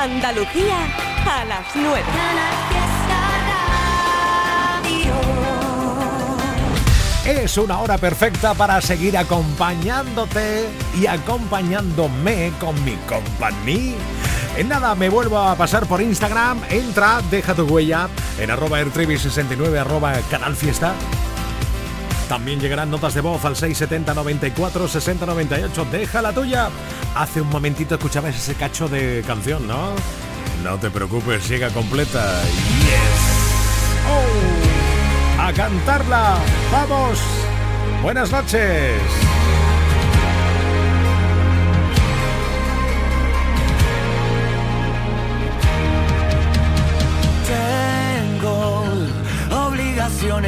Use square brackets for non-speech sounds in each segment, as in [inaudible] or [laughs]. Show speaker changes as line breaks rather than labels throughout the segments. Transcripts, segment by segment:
Andalucía a las 9.
Es una hora perfecta para seguir acompañándote y acompañándome con mi compañía. En nada, me vuelvo a pasar por Instagram. Entra, deja tu huella en arroba airtribi69 arroba canal fiesta. También llegarán notas de voz al 670 94 60 98. Deja la tuya. Hace un momentito escuchabas ese cacho de canción, ¿no? No te preocupes, llega completa. Yes. Oh a cantarla. ¡Vamos! Buenas noches.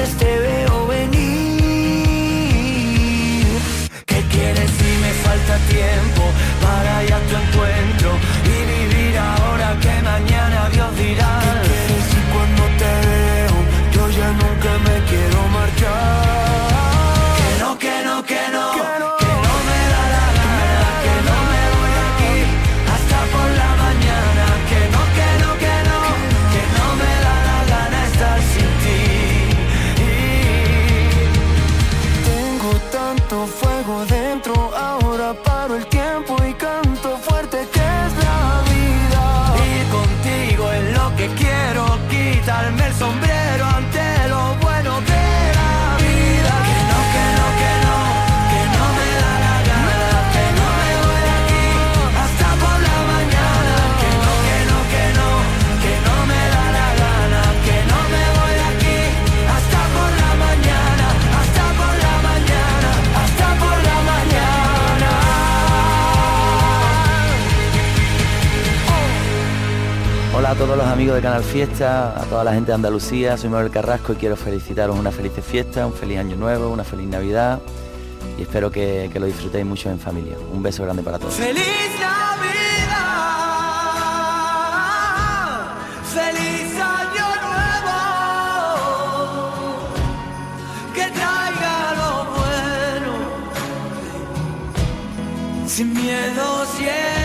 a
amigos de Canal Fiesta, a toda la gente de Andalucía, soy Manuel Carrasco y quiero felicitaros una feliz fiesta, un feliz año nuevo, una feliz Navidad y espero que, lo disfrutéis mucho en familia. Un beso grande para todos.
¡Feliz Navidad! ¡Feliz año nuevo! Que traiga lo bueno, sin miedo siempre.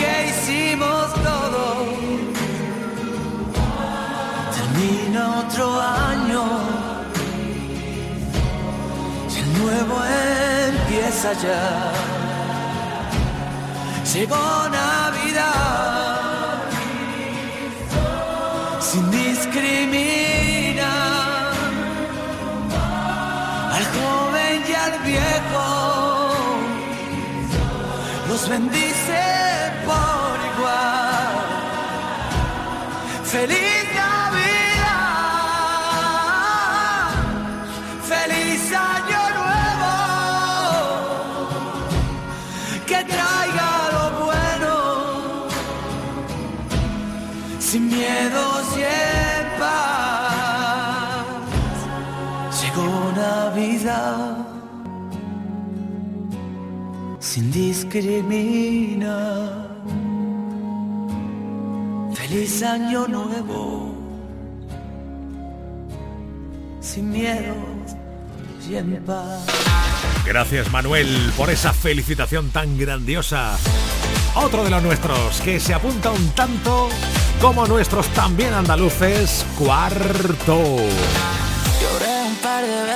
Que hicimos todo. Termina otro año y el nuevo empieza ya. Llegó Navidad sin discriminar al joven y al viejo los bendice sin discriminar. Feliz año nuevo, sin miedo y en paz.
Gracias Manuel por esa felicitación tan grandiosa. otro de los nuestros, que se apunta un tanto como nuestros también andaluces, cuarto.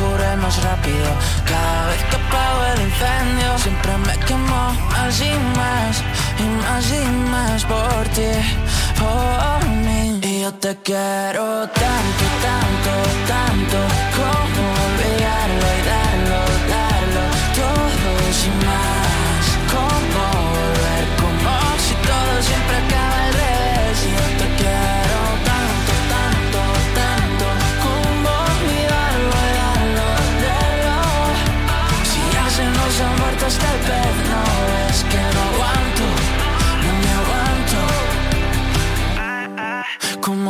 luna que el tiempo cure más rápido. Cada vez que apago el incendio, siempre me quemo más y más, y más y más por ti, por mí. Y yo te quiero tanto, tanto, tanto, como olvidarlo y darlo, darlo, todo sin más.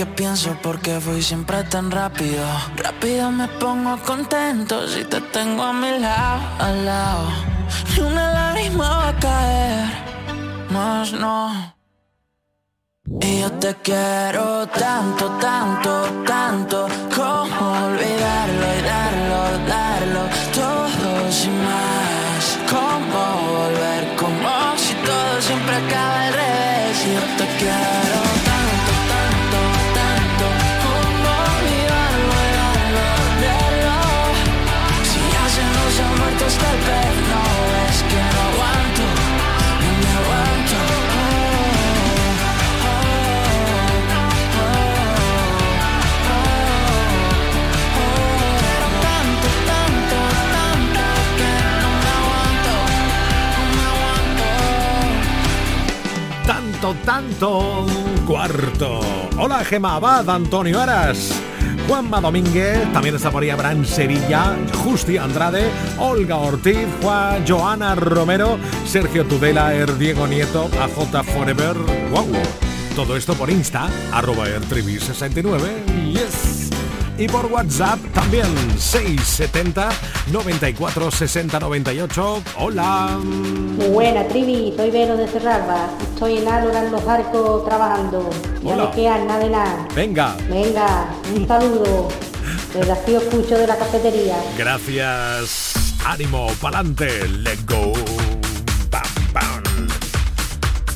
que pienso por qué fui siempre tan rápido. Rápido me pongo contento si te tengo a mi lado, al lado. Ni una lágrima va a caer, más no. Y yo te quiero tanto, tanto, tanto Como olvidarlo Tanto.
Cuarto. Hola, Gema Abad, Antonio Aras. Juanma Domínguez, también está por ahí Sevilla, Justi Andrade, Olga Ortiz, Juan, Joana Romero, Sergio Tudela, Er Diego Nieto, AJ Forever, wow. Todo esto por Insta, arroba ertribi69, yes. Y por WhatsApp también, 670 94 60 98. Hola.
Muy buena, Trivi, soy Vero de Cerralba. Estoy en Álora en los arcos trabajando. Ya
Hola.
me quedan nada de nada.
Venga,
Venga, un saludo. Desde aquí os escucho de la cafetería.
Gracias. Ánimo, pa'lante. Let go.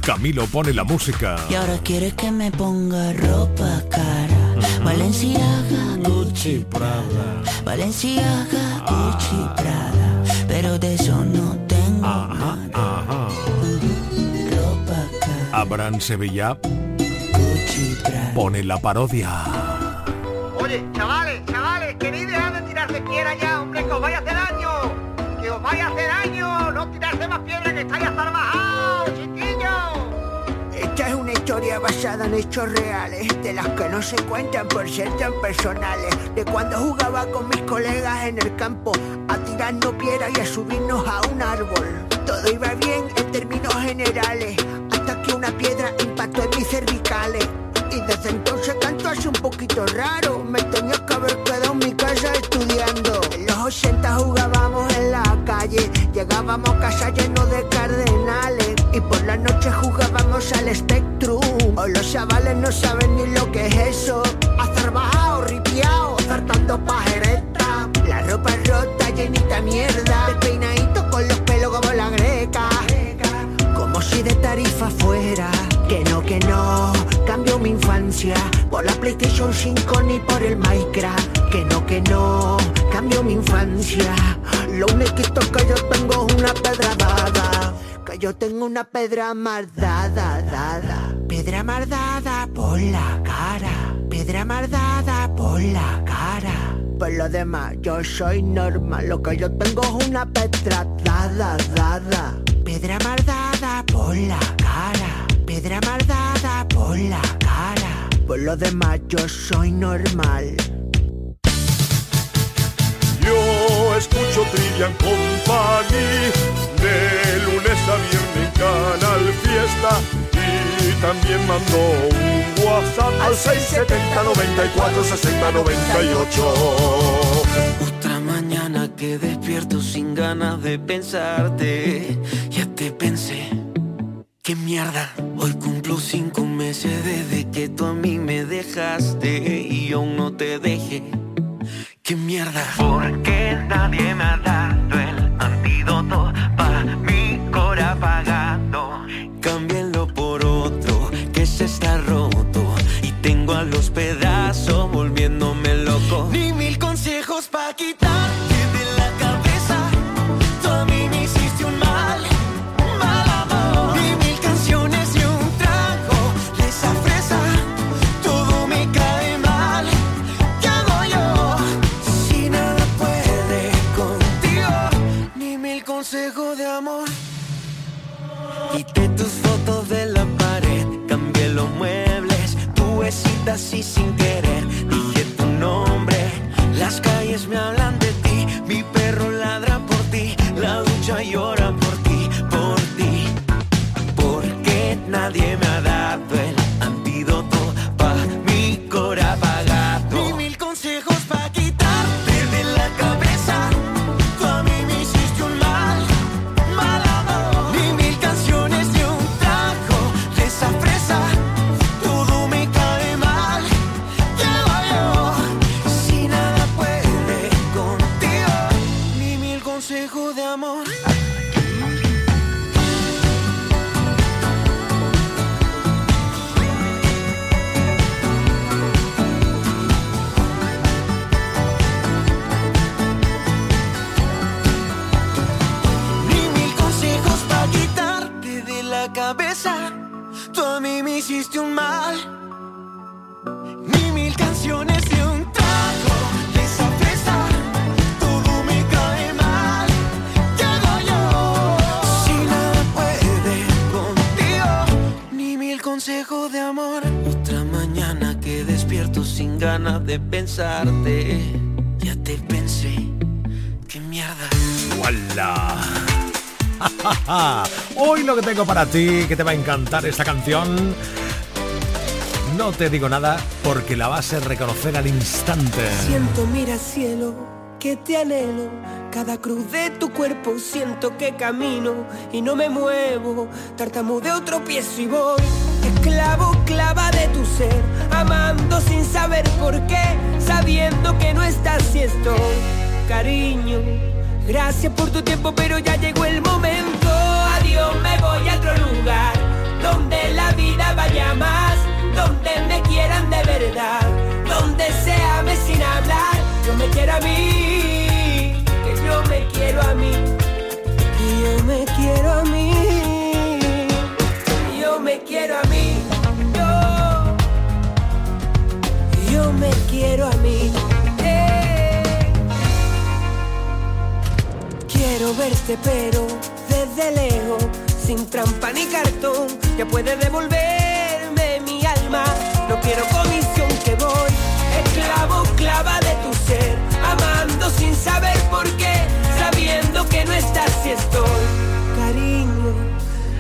Camilo pone la música.
Y ahora quieres que me ponga ropa cara. Valenciaga,
Gucci Prada.
Valenciaga, Gucci, Prada. Pero de eso no tengo
Ajá, ajá.
ropa cara.
Abraham Sevilla
Gucci, Prada.
pone la parodia.
Oye, chavales, chavales, queréis dejar de tirarse piedra ya, hombre, que os vaya a hacer daño. Que os vaya a hacer daño. No tirarse más piedra que estáis hasta bajados,
historia basada en hechos reales, de las que no se cuentan por ser tan personales. De cuando jugaba con mis colegas en el campo, a tirarnos piedras y a subirnos a un árbol. Todo iba bien en términos generales, hasta que una piedra impactó en mis cervicales. Y desde entonces canto así un poquito raro, me tenía que haber quedado en mi casa estudiando. En los 80 jugábamos en la calle, llegábamos a casa llenos de. Y por la noche jugábamos al Spectrum. O los chavales no saben ni lo que es eso. Estar bajado, ripiao, saltando pajereta. La ropa rota, llenita mierda. Despeinadito con los pelos como la greca. Como si de tarifa fuera. Que no, que no, cambio mi infancia. Por la PlayStation 5 ni por el Minecraft. Que no, que no, cambio mi infancia. Lo único que yo tengo es una pedra dada. Que yo tengo una pedra mardada, dada. Pedra mardada por la cara. Pedra mardada por la cara. Por lo demás, yo soy normal. Lo que yo tengo es una pedra dada, dada. Pedra mardada por la cara. Pedra mardada por la cara. Por lo demás, yo soy normal.
Yo escucho Trivian Company de lunes a viernes Canal Fiesta y también mando un WhatsApp al 670 94 60 98.
Otra mañana que despierto sin ganas de pensarte. Ya te pensé. Qué mierda. Hoy cumplo cinco meses desde que tú a mí me dejaste y aún no te dejé. Qué mierda. Porque nadie me ha dado Consejos de amor. Otra mañana que despierto sin ganas de pensarte. Ya te pensé. ¿Qué mierda?
¡Wala! [laughs] Hoy lo que tengo para ti, que te va a encantar esta canción. No te digo nada porque la vas a reconocer al instante.
Siento, mira cielo, que te anhelo. Cada cruz de tu cuerpo siento que camino y no me muevo. Tartamudeo, tropiezo y voy. Esclavo, clava de tu ser. Amando sin saber por qué. Sabiendo que no estás si. Cariño, gracias por tu tiempo, pero ya llegó el momento. Adiós, me voy a otro lugar. Donde la vida vaya más. Donde me quieran de verdad. Donde se ame sin hablar. Yo me quiero a mí. Que yo me quiero a mí. Que yo me quiero a mí. Yo me quiero a mí. Me quiero a mí. Eh. Quiero verte pero desde lejos, sin trampa ni cartón, ya puedes devolverme mi alma. No quiero comisión que voy, esclavo, clava de tu ser, amando sin saber por qué, sabiendo que no estás si estoy. Cariño,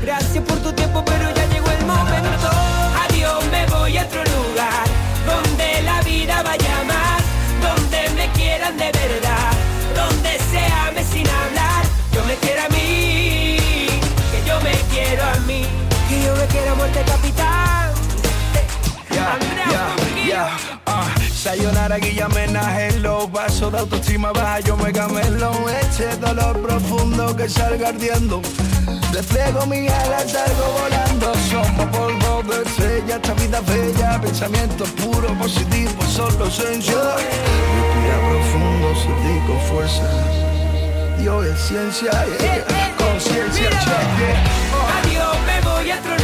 gracias por tu tiempo, pero ya llegó el momento. Adiós, me voy a otro lugar, donde vida vaya más, donde me quieran de verdad, donde se ame sin hablar. Yo me quiero a mí, que yo me quiero a mí, que yo me quiero a muerte capitán. Andrea Furguillo.
Ah,
cara, guillamena, en los vasos de autoestima baja, yo me camelo, este dolor profundo que salga ardiendo. Despliego mi alas, salgo volando, somos polvo de estrella, esta vida bella, pensamientos puros, positivos, solo esencia. Respira profundo, sentí con fuerza, Dios es ciencia, yeah. conciencia,
Adiós, me voy a otro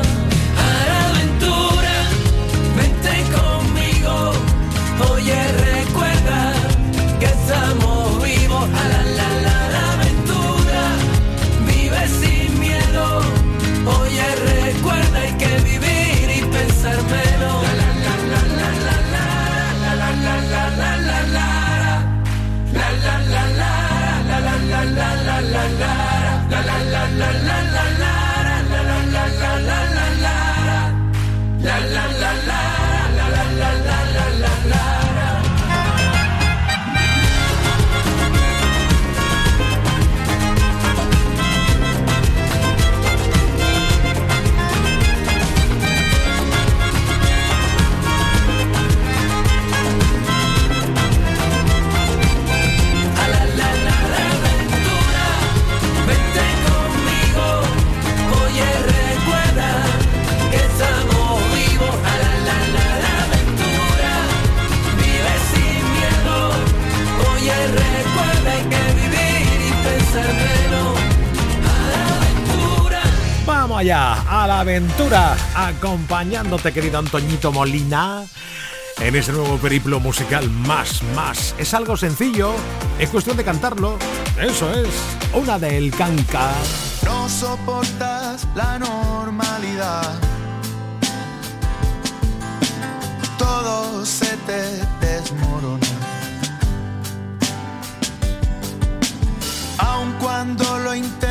Acompañándote, querido Antoñito Molina, en ese nuevo periplo musical más, más. Es algo sencillo, es cuestión de cantarlo. Eso es, una del canca.
No soportas la normalidad. Todo se te desmorona. Aun cuando lo intento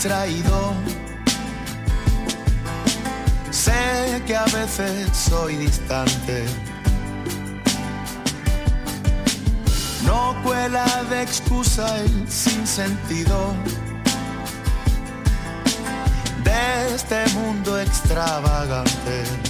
Traído. Sé que a veces soy distante. No cuela de excusa el sinsentido de este mundo extravagante.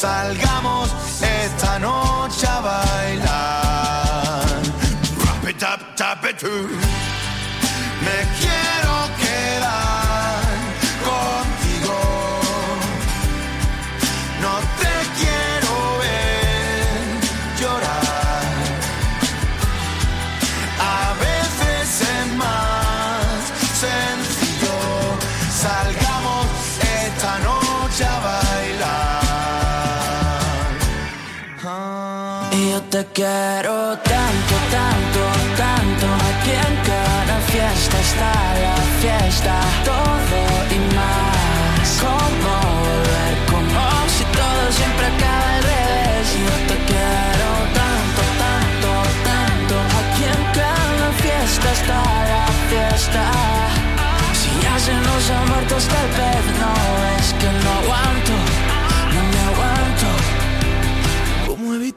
sencillo. Te quiero
tanto, tanto, tanto. Aquí en cada fiesta está la fiesta. Todo y más. Como volver, como si todo siempre acaba al revés. Yo te quiero tanto, tanto, tanto. Aquí en cada fiesta está la fiesta. Si ya se nos ha muerto hasta el pez, no es que no aguanto,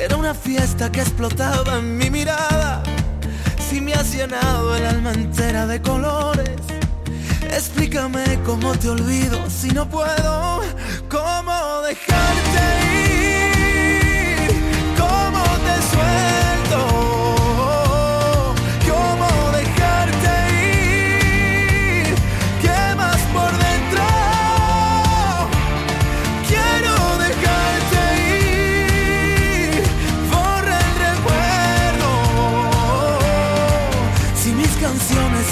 era una fiesta que explotaba en mi mirada. Si me has llenado el alma entera de colores, explícame cómo te olvido si no puedo. ¿Cómo dejarte ir?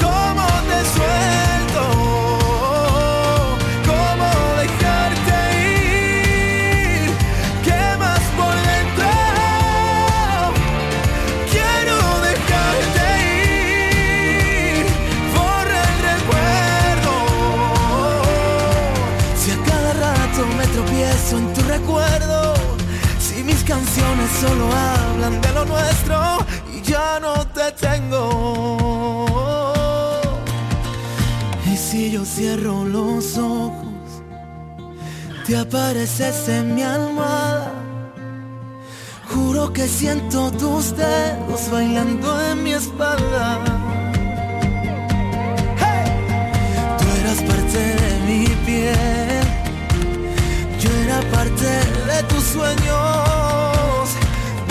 ¿Cómo te suelto? ¿Cómo dejarte ir? ¿Qué más por dentro? Quiero dejarte ir por el recuerdo. Si a cada rato me tropiezo en tu recuerdo, si mis canciones solo hablan de lo nuestro no te tengo. Y si yo cierro los ojos, te apareces en mi almohada. Juro que siento tus dedos bailando en mi espalda. Tú eras parte de mi piel, yo era parte de tus sueños.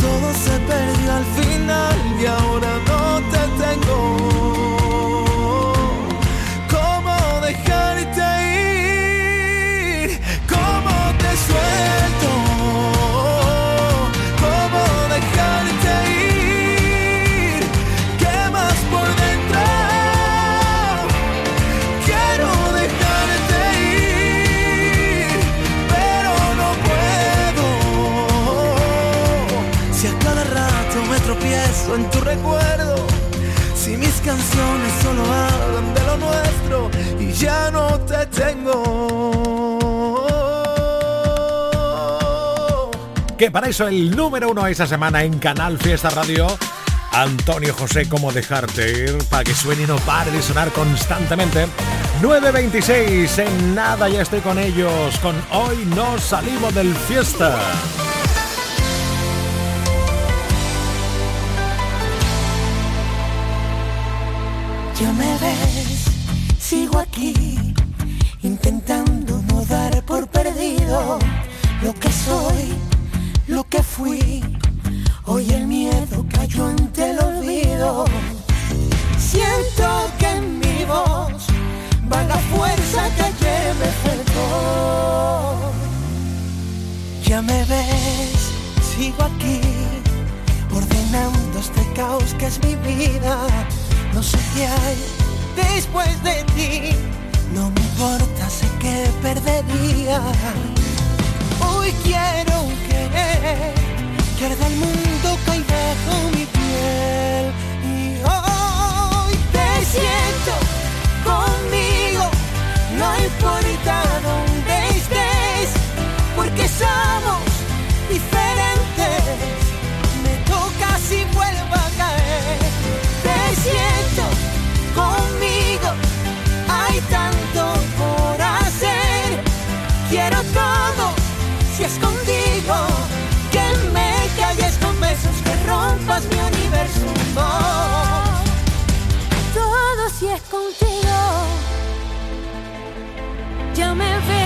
Todo se perdió al final y ahora
Que para eso el número uno esa semana en Canal Fiesta Radio. Antonio José, ¿cómo dejarte ir? Para que suene y no pare de sonar constantemente. 9.26, en nada ya estoy con ellos. Con Hoy no salimos del fiesta.
Ya me ves, sigo aquí, intentando no dar por perdido lo que soy, lo que fui. Hoy el miedo cayó ante el olvido. Siento que en mi voz va la fuerza que ayer me faltó. Ya me ves, sigo aquí, ordenando este caos que es mi vida. No sé qué hay después de ti, no me importa, sé que perdería. Hoy quiero querer que arda el mundo cae bajo mi piel. Y hoy te siento conmigo, no importa rompas mi universo. Todo si es contigo. Ya me ves,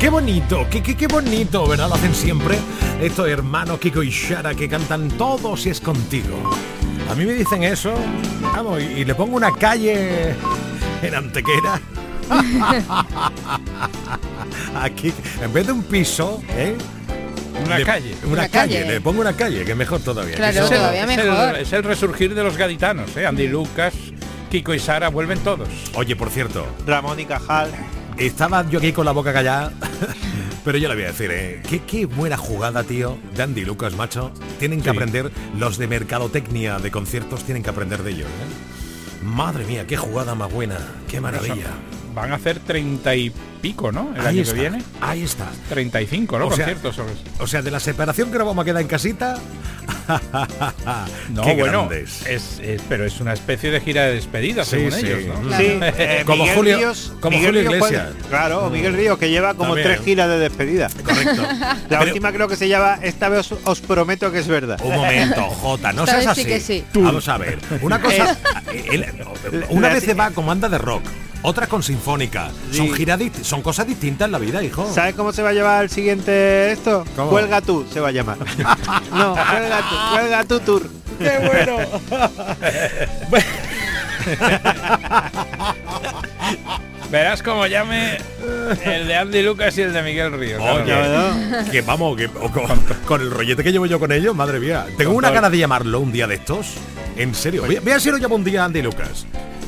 Qué bonito, qué, qué, qué bonito, ¿verdad? Lo hacen siempre estos hermanos Kiko y Shara que cantan todo si es contigo. A mí me dicen eso, vamos, y, y le pongo una calle en Antequera. [laughs] Aquí, en vez de un piso, ¿eh?
Una
Le-
calle.
Una,
Una
calle.
calle.
le pongo una calle, que mejor todavía.
Claro,
es el- es el resurgir de los gaditanos, ¿eh? Andy Lucas, Kiko y Sara, vuelven todos.
Oye, por cierto,
Ramón y Cajal.
estaba yo aquí con la boca callada, pero yo le voy a decir, ¿eh? ¿Qué, qué buena jugada, tío, de Andy Lucas, macho. Tienen que
Sí.
aprender, los de mercadotecnia de conciertos tienen que aprender de ellos, ¿eh? Madre mía, qué jugada más buena, qué maravilla.
Van a hacer treinta y pico, ¿no? El
Ahí
año
está,
que viene.
ahí está.
35, ¿no?
O sea,
Conciertos. sobre-
O sea, de la separación que nos vamos a quedar en casita.
No,
Qué
bueno,
grandes.
es, es- pero es una especie de gira de despedida,
Sí,
según
sí.
ellos, ¿no?
Sí, eh,
Como
Miguel
Julio-
Ríos,
como
Miguel
Julio
Ríos puede-
Iglesias.
claro, o Miguel Ríos que lleva como
También.
tres giras de despedida.
Correcto. [laughs]
La
Pero-
última creo que se llama Esta vez os, os prometo que es verdad.
Un momento, [laughs] Jota, no seas así.
que sí.
Vamos a ver. Una cosa. [laughs] el- una
La-
vez se va con banda de rock, otra con sinfónica. Son
Sí.
giras son cosas distintas en la vida, hijo.
¿Sabes cómo se va a llamar el siguiente esto?
¿Cómo?
Cuelga tú, se va a llamar. [laughs] no, cuelga tú, cuelga tu tour.
¡Qué bueno! [laughs]
Verás como llame el de Andy Lucas y el de Miguel Ríos.
Oye,
claro.
que vamos, que o con, con el rollete que llevo yo con ellos, madre mía. Tengo una gana de llamarlo un día de estos. En serio. Voy, a- voy a ver si lo llamo un día a Andy Lucas.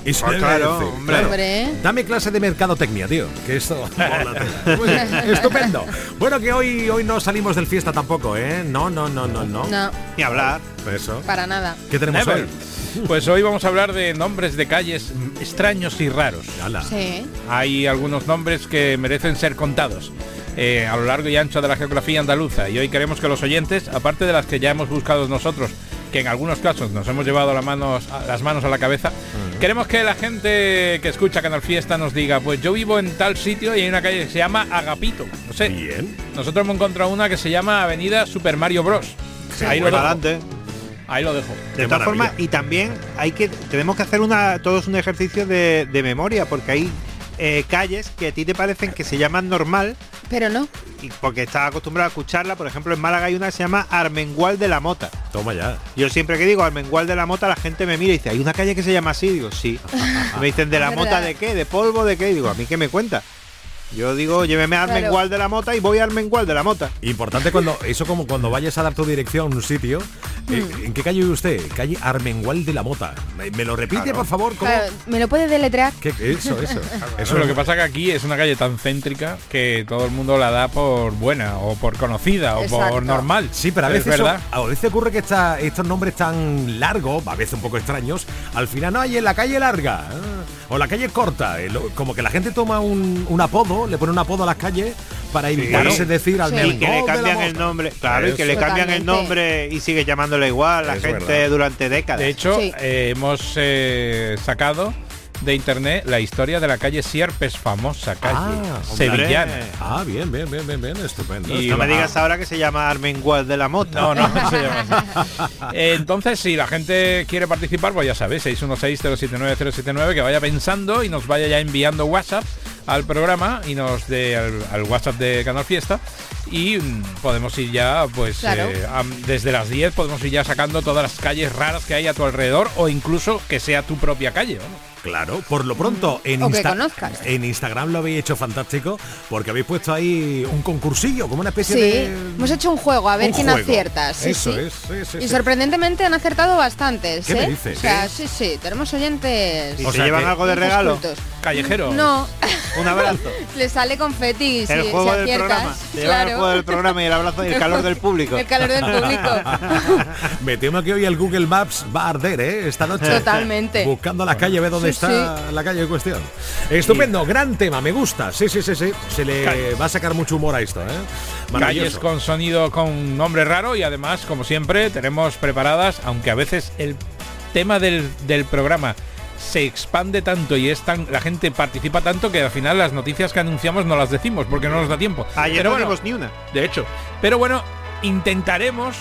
Y se
Pues
le voy a
claro,
decir,
hombre.
Hombre.
Dame clase de mercadotecnia, tío. Que esto. [laughs] [laughs] Estupendo. Bueno, que hoy, hoy no salimos del fiesta tampoco, ¿eh? No, no, no, no, no.
No,
Ni hablar.
Eso.
para nada.
¿Qué tenemos
Never.
hoy?
Pues hoy vamos a hablar de nombres de calles extraños y raros.
Sí.
Hay algunos nombres que merecen ser contados eh, a lo largo y ancho de la geografía andaluza y hoy queremos que los oyentes, aparte de las que ya hemos buscado nosotros, que en algunos casos nos hemos llevado las manos a, las manos a la cabeza, queremos que la gente que escucha Canal Fiesta nos diga, pues yo vivo en tal sitio y hay una calle que se llama Agapito. No sé.
Bien.
Nosotros hemos encontrado una que se llama Avenida Super Mario Bros. Ahí lo dejo.
adelante.
Ahí lo dejo.
De
Qué
todas formas, y también hay que tenemos que hacer una todos un ejercicio de, de memoria, porque hay eh, calles que a ti te parecen que se llaman normal,
Pero no.
y porque estás acostumbrado a escucharla. Por ejemplo, en Málaga hay una que se llama Armengual de la Mota.
Toma ya.
Yo siempre que digo Armengual de la Mota, la gente me mira y dice, ¿hay una calle que se llama así? Digo, sí. [laughs] Me dicen, ¿de la mota de qué? ¿De polvo de qué? Y digo, ¿a mí qué me cuenta? Yo digo, lléveme a
Claro.
Armengual de la Mota y voy a Armengual de la Mota.
Importante cuando eso como cuando vayas a dar tu dirección a un sitio. eh,
Hmm.
¿En qué calle vive usted? Calle Armengual de la Mota. ¿Me, me lo repite, por favor? ¿Cómo?
Claro, ¿Me lo puede deletrear?
¿Qué- Eso, eso. [laughs]
Eso lo que pasa que aquí es una calle tan céntrica que todo el mundo la da por buena o por conocida o
Exacto.
por normal.
Sí, pero a
Es
veces, eso-
verdad.
a veces ocurre que esta- estos nombres tan largos, a veces un poco extraños, al final no hay en la calle larga ah, o la calle corta. eh, lo- Como que la gente toma un, un apodo, le pone un apodo a las calles para evitarse
Claro.
decir al
Sí.
Y que le cambian el nombre, claro, y que le cambian el nombre y sigue llamándole igual la
Es
gente
verdad.
durante décadas.
De hecho,
Sí.
eh, hemos eh, sacado de internet la historia de la calle Sierpes, famosa calle
Ah, hombre.
sevillana.
Ah, bien, bien, bien, bien, bien, estupendo.
Y
no me digas ahora que se llama Armengual de la Mota.
No, no, no se llama así. [laughs] Entonces, si la gente quiere participar, pues ya sabéis, 616-079-079, que vaya pensando y nos vaya ya enviando WhatsApp al programa y nos dé al, al WhatsApp de Canal Fiesta y mm, podemos ir ya, pues
Claro.
eh, desde las 10 podemos ir ya sacando todas las calles raras que hay a tu alrededor o incluso que sea tu propia calle.
Claro, por lo pronto en,
O
Insta- en Instagram lo habéis hecho fantástico porque habéis puesto ahí un concursillo, como una especie
Sí,
de...
hemos hecho un juego, a ver
Un
quién
juego.
acierta. Sí,
Eso
sí.
es, sí,
y sorprendentemente han acertado bastantes.
¿Qué me
¿eh?
dices?
O sea, sí, sí, tenemos oyentes.
¿Y
O
se
sea
llevan
que-
algo de regalo?
cultos.
Callejero.
No, [laughs]
Un abrazo. [laughs]
le sale confeti si,
el
si
juego del
aciertas.
programa. Se llevan el juego del programa y el abrazo y el calor del público.
El calor del público. [laughs]
Me temo que hoy el Google Maps va a arder, ¿eh? Esta noche.
Totalmente.
Buscando la calle, ve dónde Está la calle en cuestión. Estupendo, gran tema, me gusta. Sí, sí, sí, sí. Se le
Calle.
va a sacar mucho humor a esto, ¿eh?
Calles con sonido con nombre raro y además, como siempre, tenemos preparadas, aunque a veces el tema del, del programa se expande tanto y es tan la gente participa tanto que al final las noticias que anunciamos no las decimos porque no nos da tiempo.
Ayer
Pero
no
bueno,
ni una.
de hecho, pero bueno, intentaremos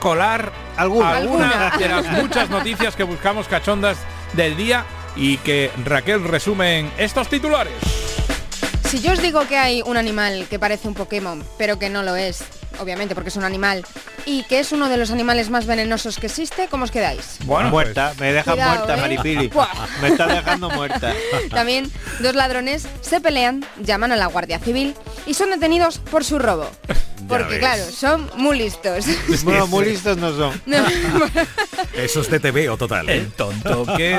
colar
Alguna.
de las muchas noticias que buscamos cachondas del día y que Raquel resume en estos titulares.
Si yo os digo que hay un animal que parece un Pokémon, pero que no lo es, obviamente porque es un animal, y que es uno de los animales más venenosos que existe, ¿cómo os quedáis?
Bueno,
muerta, me deja
Cuidado,
muerta,
¿eh?
Maripili. [laughs] Me está dejando muerta. [laughs]
También dos ladrones se pelean, llaman a la Guardia Civil y son detenidos por su robo. [laughs] Porque claro, son muy listos.
Bueno, muy listos no son.
Eso es de TVO total. ¿eh?
El tonto que...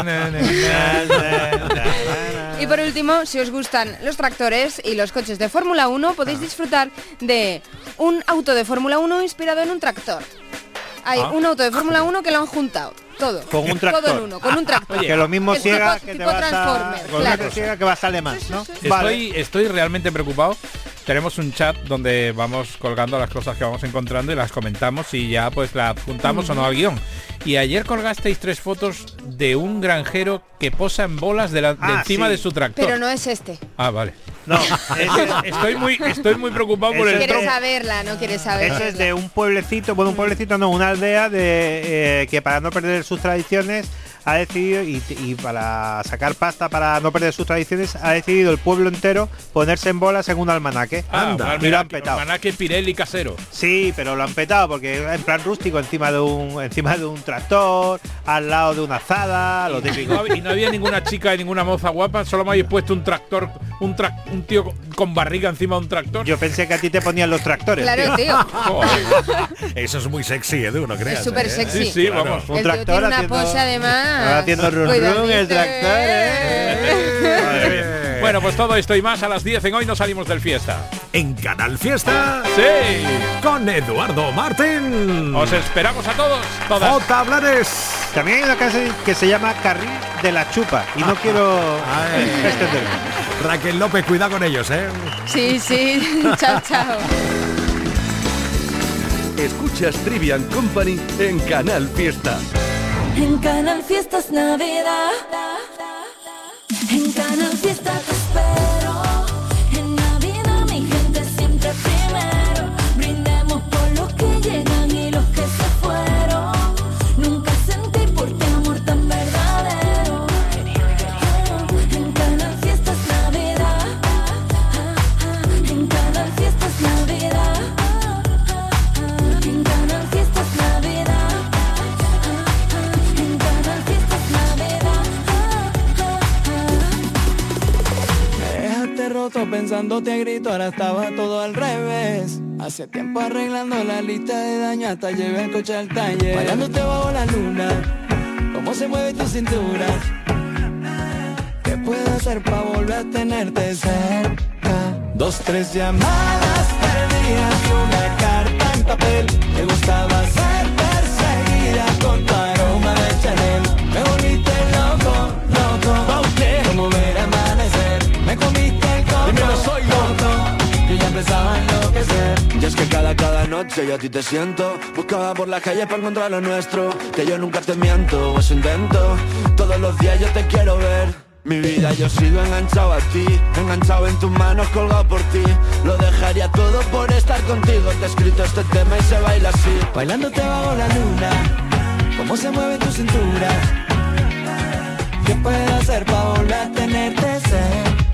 Y por último, si os gustan los tractores y los coches de Fórmula 1, podéis
Ah.
disfrutar de un auto de Fórmula 1 inspirado en un tractor. Hay
Ah.
un auto de Fórmula 1 que lo han juntado. Todo.
Con un tractor.
Todo en uno, con un tractor.
que lo mismo
Es
ciega
tipo-
que te vas a... Con
claro.
que ciega que vas a alemán, ¿no?
Estoy, estoy realmente preocupado. Tenemos un chat donde vamos colgando las cosas que vamos encontrando y las comentamos y ya pues la adjuntamos o no al guion. Y ayer colgasteis tres fotos de un granjero que posa en bolas de, la- de
Ah,
encima
sí.
de su tractor.
Pero no es este.
Ah, vale.
No, [laughs]
estoy muy estoy muy preocupado por el
es
Quieres
tronco.
saberla, no quieres saberla.
Ese es de un pueblecito, bueno, un pueblecito no, una aldea de eh, que para no perder sus tradiciones ha decidido y, y para sacar pasta para no perder sus tradiciones ha decidido el pueblo entero ponerse en bolas en un almanaque.
Ah,
Anda. y lo han petado.
almanaque Pirelli casero.
Sí, pero lo han petado porque en plan rústico encima de un encima de un tractor, al lado de una azada, lo
Y no,
típico.
había, y no había ninguna [laughs] chica y ninguna moza guapa, solo me habéis puesto un tractor, un, tra- un tío con- barriga encima de un tractor.
Yo pensé que a ti te ponían los tractores.
Claro, tío. [laughs]
Eso es muy sexy, Edu, no creas.
Es súper
¿eh?
sexy.
Sí, sí,
Claro.
vamos.
Un
El tío
tractor
tiene una
haciendo-
pose además.
Haciendo run el tractor, ¿eh?
Madre mía. Bueno, pues todo esto y más a las 10 en hoy nos salimos del fiesta.
En Canal Fiesta.
Sí.
Con Eduardo Martín.
Os esperamos a todos, todas.
J. Blanes.
También hay una canción que se llama Carril de la Chupa y no quiero extenderme.
Raquel López, cuidado con ellos, ¿eh?
Sí, sí. [laughs] chao, chao.
Escuchas Trivian Company en Canal Fiesta.
En Canal Fiestas Navidad. En Canal Fiesta te.
Dejaste roto pensándote a grito, ahora estaba todo al revés. Hace tiempo arreglando la lista de daño hasta llevé el coche al taller. Bailándote bajo la luna, cómo se mueve tu cintura. ¿Qué puedo hacer para volver a tenerte cerca? Dos, tres llamadas perdidas y una carta en papel. Me gustaba ser perseguida con empezaba.
Y es que cada, cada noche yo a ti te siento Buscaba por la calle para encontrar lo nuestro Que yo nunca te miento, eso intento Todos los días yo te quiero ver Mi vida yo sigo enganchado a ti Enganchado en tus manos, colgado por ti Lo dejaría todo por estar contigo Te he escrito este tema y se baila así
Bailándote bajo la luna, cómo se mueve tu cintura. ¿Qué puedo hacer para volver a tenerte cerca?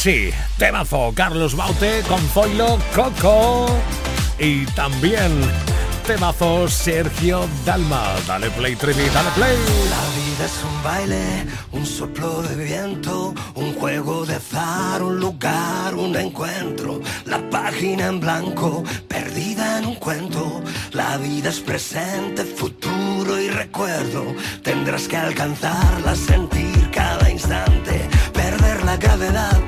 Crazy. Temazo, Carlos Baute con Zoilo Coco. Y también temazo, Sergio Dalma. Dale play, Trivi, dale play.
La vida es un baile, un soplo de viento, un juego de azar, un lugar, un encuentro. La página en blanco, perdida en un cuento. La vida es presente, futuro y recuerdo. Tendrás que alcanzarla, sentir cada instante, perder la gravedad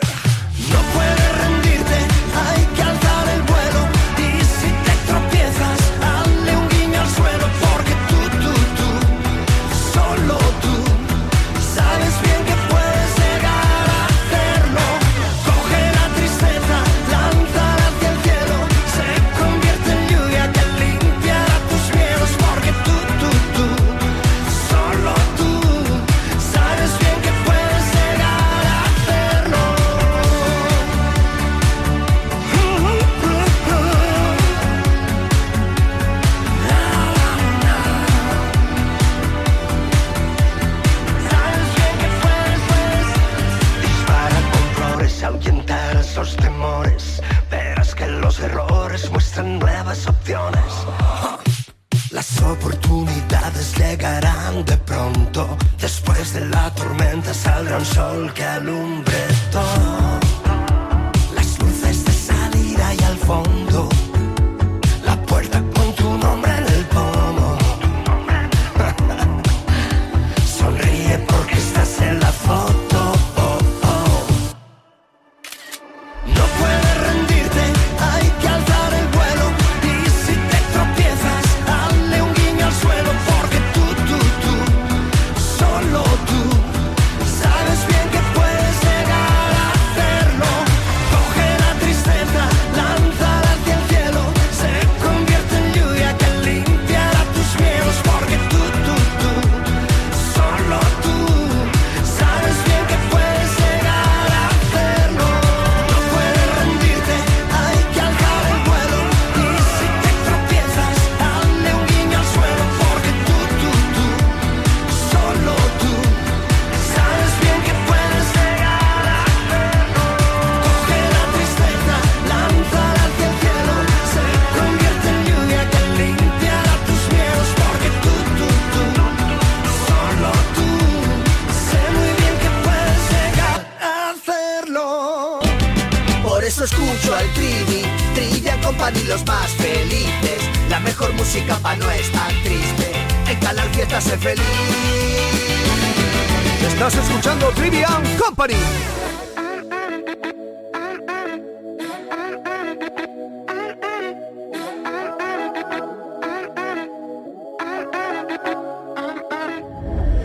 Estás escuchando Trivian Company.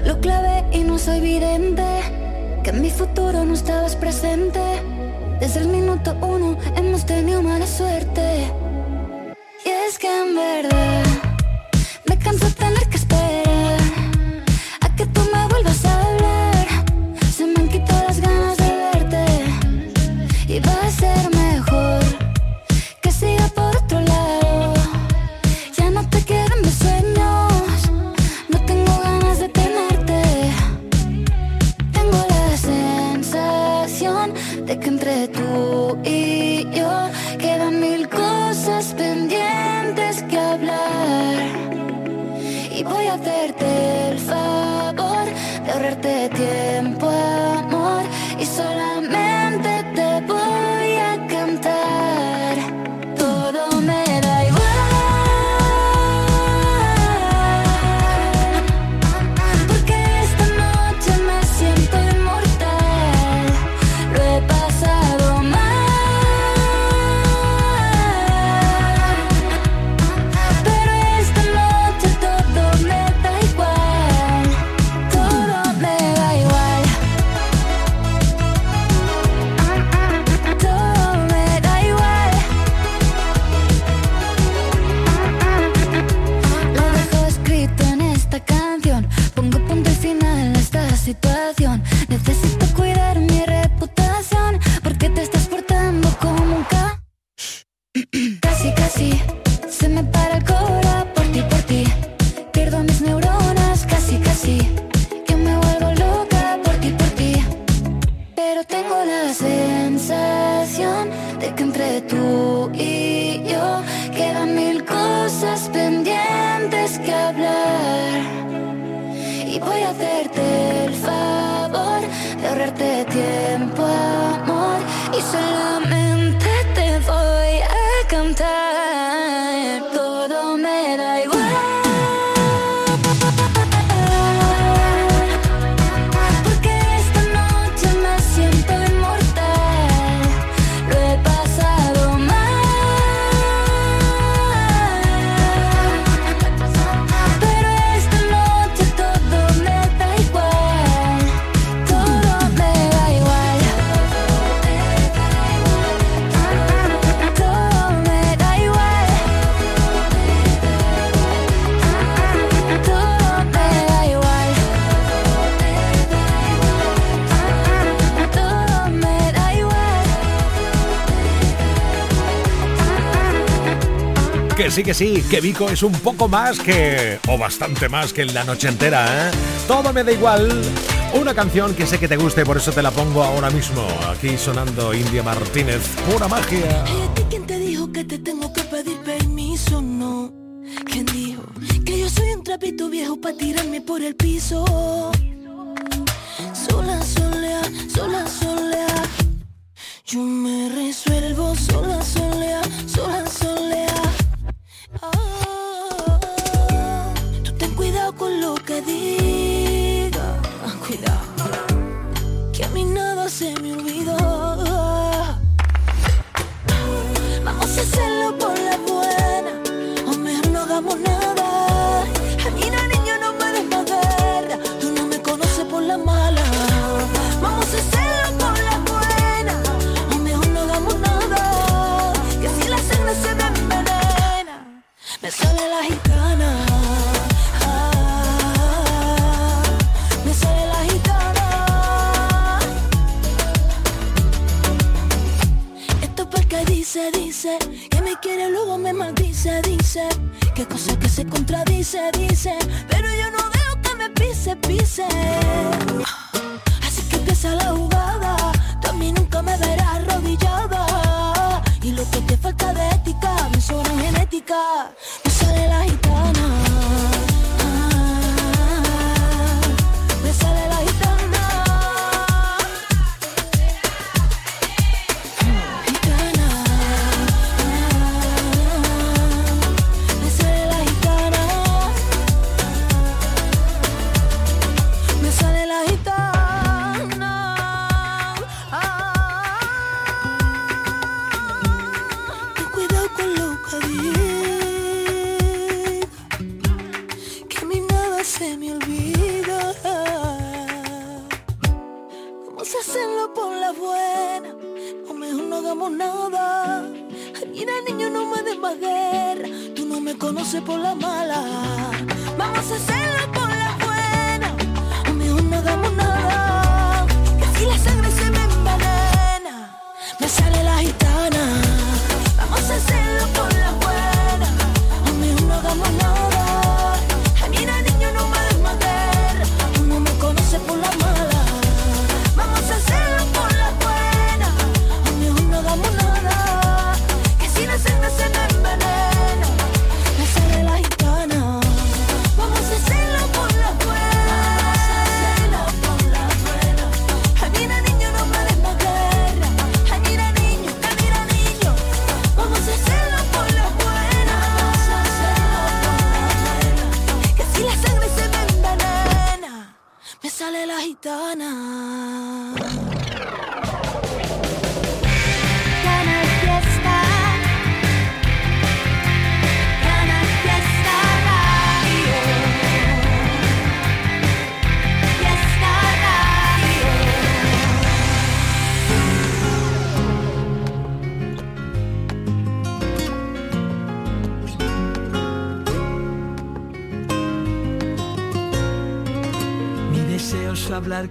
Lo clave y no soy vidente, que en mi futuro no estabas presente. Desde el minuto uno hemos tenido mala suerte. que
sí, que Vico es un poco más que, o bastante más que en la noche entera. ¿eh? Todo me da igual. Una canción que sé que te guste, por eso te la pongo ahora mismo. Aquí sonando India Martínez, pura magia.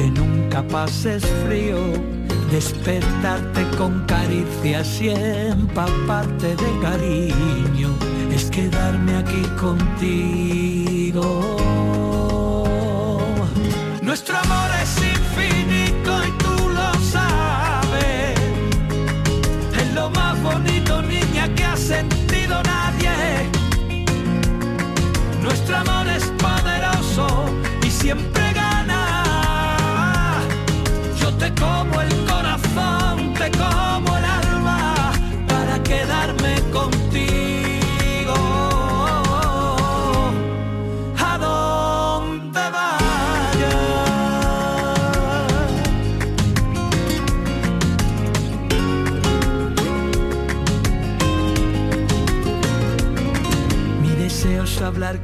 que nunca pases frío, despertarte con caricias y empaparte de cariño, es quedarme aquí contigo.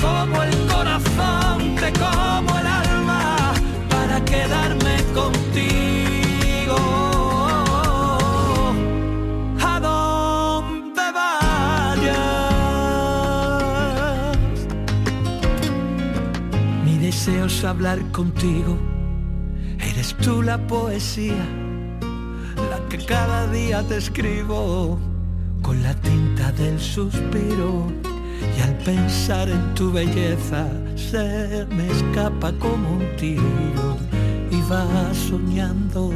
como el corazón, te como el alma para quedarme contigo. A donde vayas. Mi deseo es hablar contigo. Eres tú la poesía la que cada día te escribo con la tinta del suspiro y al pensar en tu belleza se me escapa como un tiro y va soñando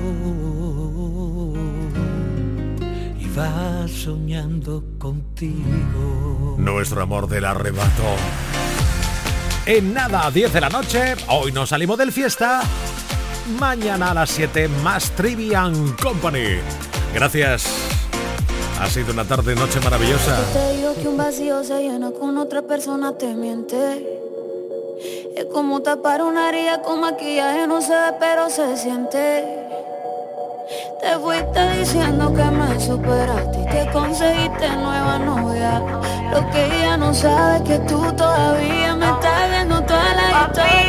y va soñando contigo.
Nuestro amor del arrebato. En nada, 10 de la noche, hoy nos salimos del fiesta. Mañana a las 7 más Trivian Company. Gracias. Ha sido una tarde noche maravillosa.
Yo te digo que un vacío se llena con otra persona, te miente. Es como tapar una herida con maquillaje, no se ve, pero se siente. Te fuiste diciendo que me superaste y que conseguiste nueva novia. Lo que ella no sabe es que tú todavía me estás viendo toda la historia,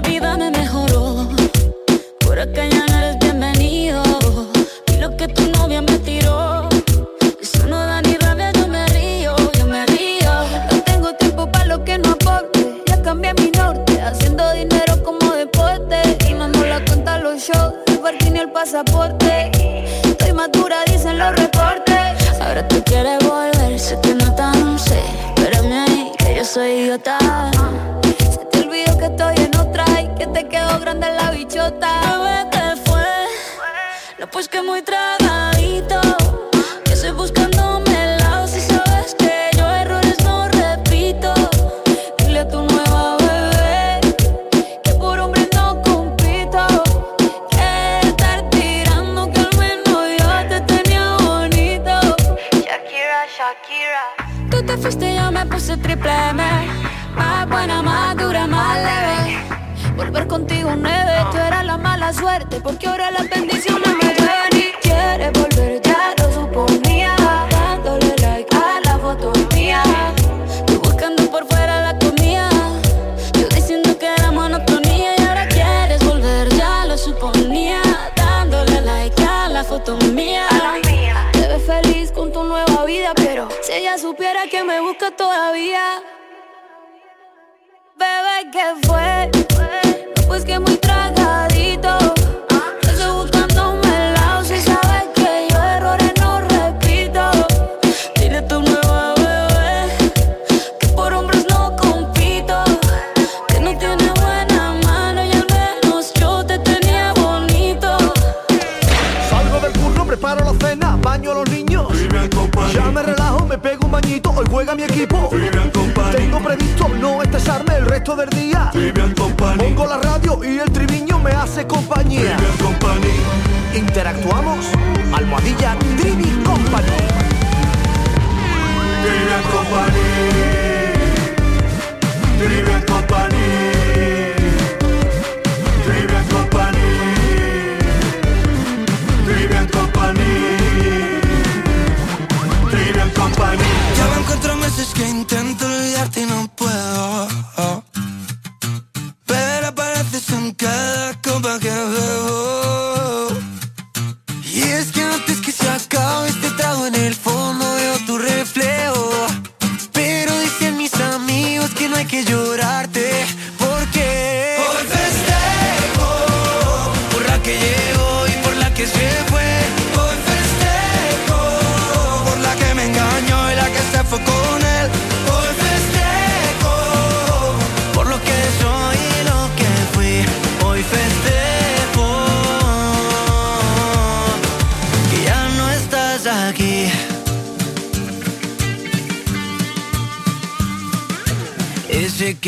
la vida me mejoró. Por acá ya no eres bienvenido. Y lo que tu novia me tiró. Eso no da ni rabia, yo me río, yo me río. No tengo tiempo para lo que no aporte. Ya cambié mi norte, haciendo dinero como deporte. Y no la cuenta los shows, el parking y el pasaporte. Estoy madura, dicen los reportes. Ahora tú quieres volver, se te nota, no sé. Espérame ahí, que yo soy idiota. Se que te quedó grande la bichota. Bebé, ¿qué fue? No, pues que muy tragadito. Que estoy buscándome el lado si sabes que yo errores no repito. Dile a tu nueva bebé que por hombre no compito. Que estar tirando que al menos yo te tenía bonito. Shakira, Shakira. Tú te fuiste yo me puse triple M. suerte, porque ahora las bendiciones me llueven y quieres volver, ya lo suponía. Dándole like a la foto mía. Tú buscando por fuera la comida. Yo diciendo que era monotonía y ahora quieres volver, ya lo suponía. Dándole like a la foto mía. Te ves feliz con tu nueva vida, pero si ella supiera que me busca todavía. Bebé, ¿qué fue? Pues que muy tragadito.
Juega mi equipo. Tengo previsto no estresarme el resto del día. Pongo la radio y el triviño me hace compañía. Interactuamos, almohadilla Trivi Company.
Trivian Company. Trivian Company.
Meses que intento olvidarte y no puedo. Pero apareces en cada copa que bebo.